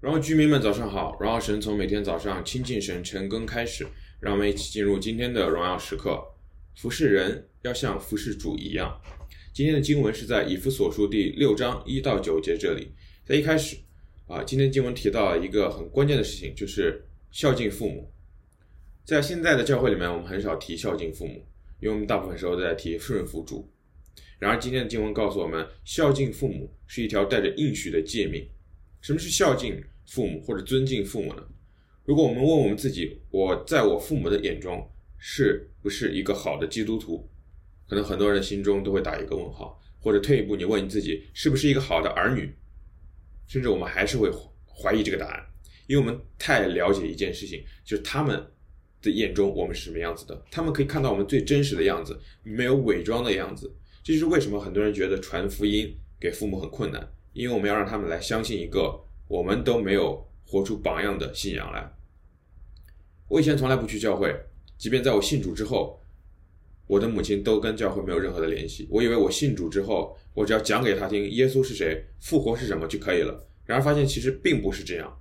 荣耀居民们早上好，荣耀神从每天早上亲近神晨更开始，让我们一起进入今天的荣耀时刻。服侍人要像服侍主一样。今天的经文是在以弗所书第六章一到九节这里。在一开始啊，今天经文提到了一个很关键的事情，就是孝敬父母。在现在的教会里面，我们很少提孝敬父母，因为我们大部分时候都在提顺服主。然而今天的经文告诉我们，孝敬父母是一条带着应许的诫命。什么是孝敬父母或者尊敬父母呢？如果我们问我们自己，我在我父母的眼中是不是一个好的基督徒？可能很多人心中都会打一个问号。或者退一步，你问你自己，是不是一个好的儿女？甚至我们还是会怀疑这个答案，因为我们太了解一件事情，就是他们的眼中我们是什么样子的。他们可以看到我们最真实的样子，没有伪装的样子。这就是为什么很多人觉得传福音给父母很困难。因为我们要让他们来相信一个我们都没有活出榜样的信仰来。我以前从来不去教会，即便在我信主之后，我的母亲都跟教会没有任何的联系。我以为我信主之后，我只要讲给她听耶稣是谁、复活是什么就可以了。然而发现其实并不是这样。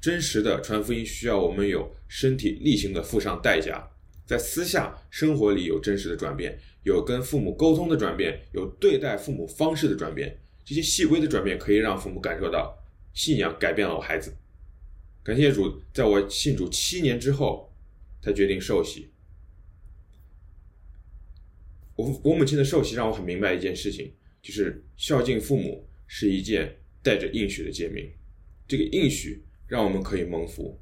真实的传福音需要我们有身体力行的付上代价，在私下生活里有真实的转变，有跟父母沟通的转变，有对待父母方式的转变。这些细微的转变可以让父母感受到信仰改变了我孩子。感谢主，在我信主七年之后，才决定受洗。我我母亲的受洗让我很明白一件事情，就是孝敬父母是一件带着应许的诫命。这个应许让我们可以蒙福。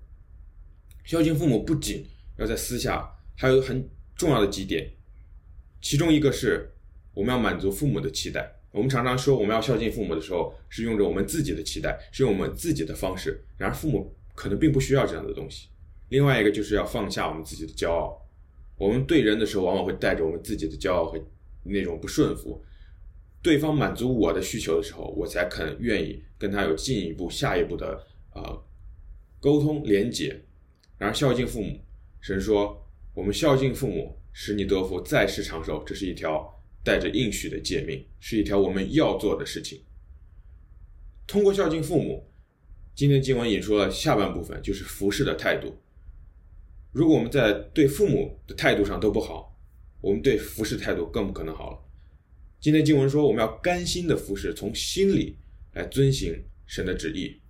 孝敬父母不仅要在私下，还有很重要的几点，其中一个是我们要满足父母的期待。我们常常说我们要孝敬父母的时候，是用着我们自己的期待，是用我们自己的方式。然而父母可能并不需要这样的东西。另外一个就是要放下我们自己的骄傲。我们对人的时候，往往会带着我们自己的骄傲和那种不顺服。对方满足我的需求的时候，我才肯愿意跟他有进一步、下一步的、呃、沟通连接。然而孝敬父母，神说我们孝敬父母，使你得福，在世长寿，这是一条。带着应许的诫命，是一条我们要做的事情。通过孝敬父母，今天经文引出了下半部分，就是服侍的态度。如果我们在对父母的态度上都不好，我们对服侍态度更不可能好了。今天经文说，我们要甘心的服侍，从心里来遵行神的旨意。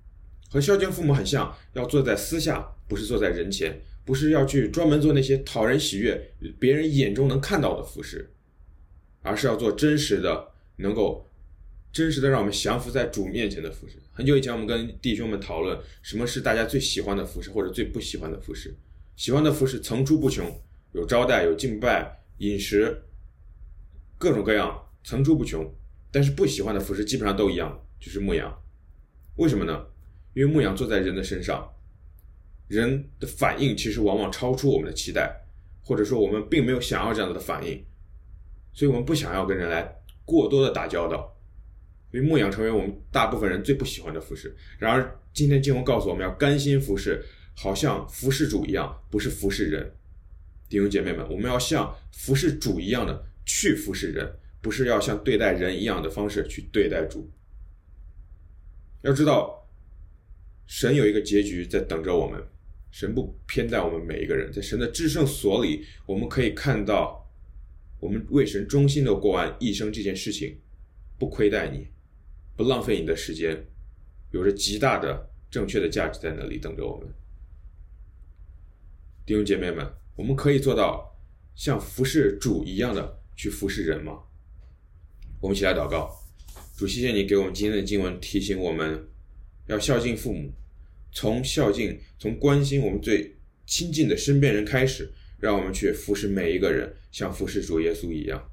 和孝敬父母很像，要坐在私下，不是坐在人前，不是要去专门做那些讨人喜悦、别人眼中能看到的服侍。而是要做真实的，能够真实的让我们降服在主面前的服饰。很久以前，我们跟弟兄们讨论什么是大家最喜欢的服饰，或者最不喜欢的服饰。喜欢的服饰层出不穷，有招待，有敬拜，饮食，各种各样，层出不穷。但是不喜欢的服饰基本上都一样，就是牧羊。为什么呢？因为牧羊坐在人的身上，人的反应其实往往超出我们的期待，或者说我们并没有想要这样子的反应。所以我们不想要跟人来过多的打交道，因为牧养成为我们大部分人最不喜欢的服饰。然而，今天经文告诉我们要甘心服事，好像服侍主一样，不是服侍人。弟兄姐妹们，我们要像服侍主一样的去服侍人，不是要像对待人一样的方式去对待主。要知道，神有一个结局在等着我们，神不偏待我们每一个人，在神的至圣所里，我们可以看到。我们为神忠心的过完一生这件事情，不亏待你，不浪费你的时间，有着极大的正确的价值在那里等着我们。弟兄姐妹们，我们可以做到像服侍主一样的去服侍人吗？我们一起来祷告，主，谢谢你给我们今天的经文，提醒我们要孝敬父母，从孝敬、从关心我们最亲近的身边人开始。让我们去服侍每一个人，像服侍主耶稣一样。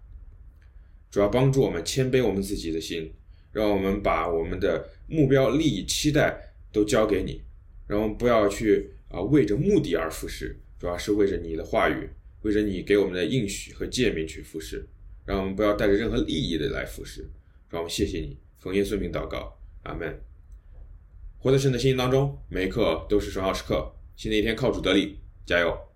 主要帮助我们谦卑我们自己的心，让我们把我们的目标、利益、期待都交给你。让我们不要去啊为着目的而服侍，主要是为着你的话语，为着你给我们的应许和诫命去服侍。让我们不要带着任何利益的来服侍。让我们谢谢你，奉耶稣名祷告，阿门。活在神的心当中，每一刻都是荣耀时刻。新的一天靠主得力，加油！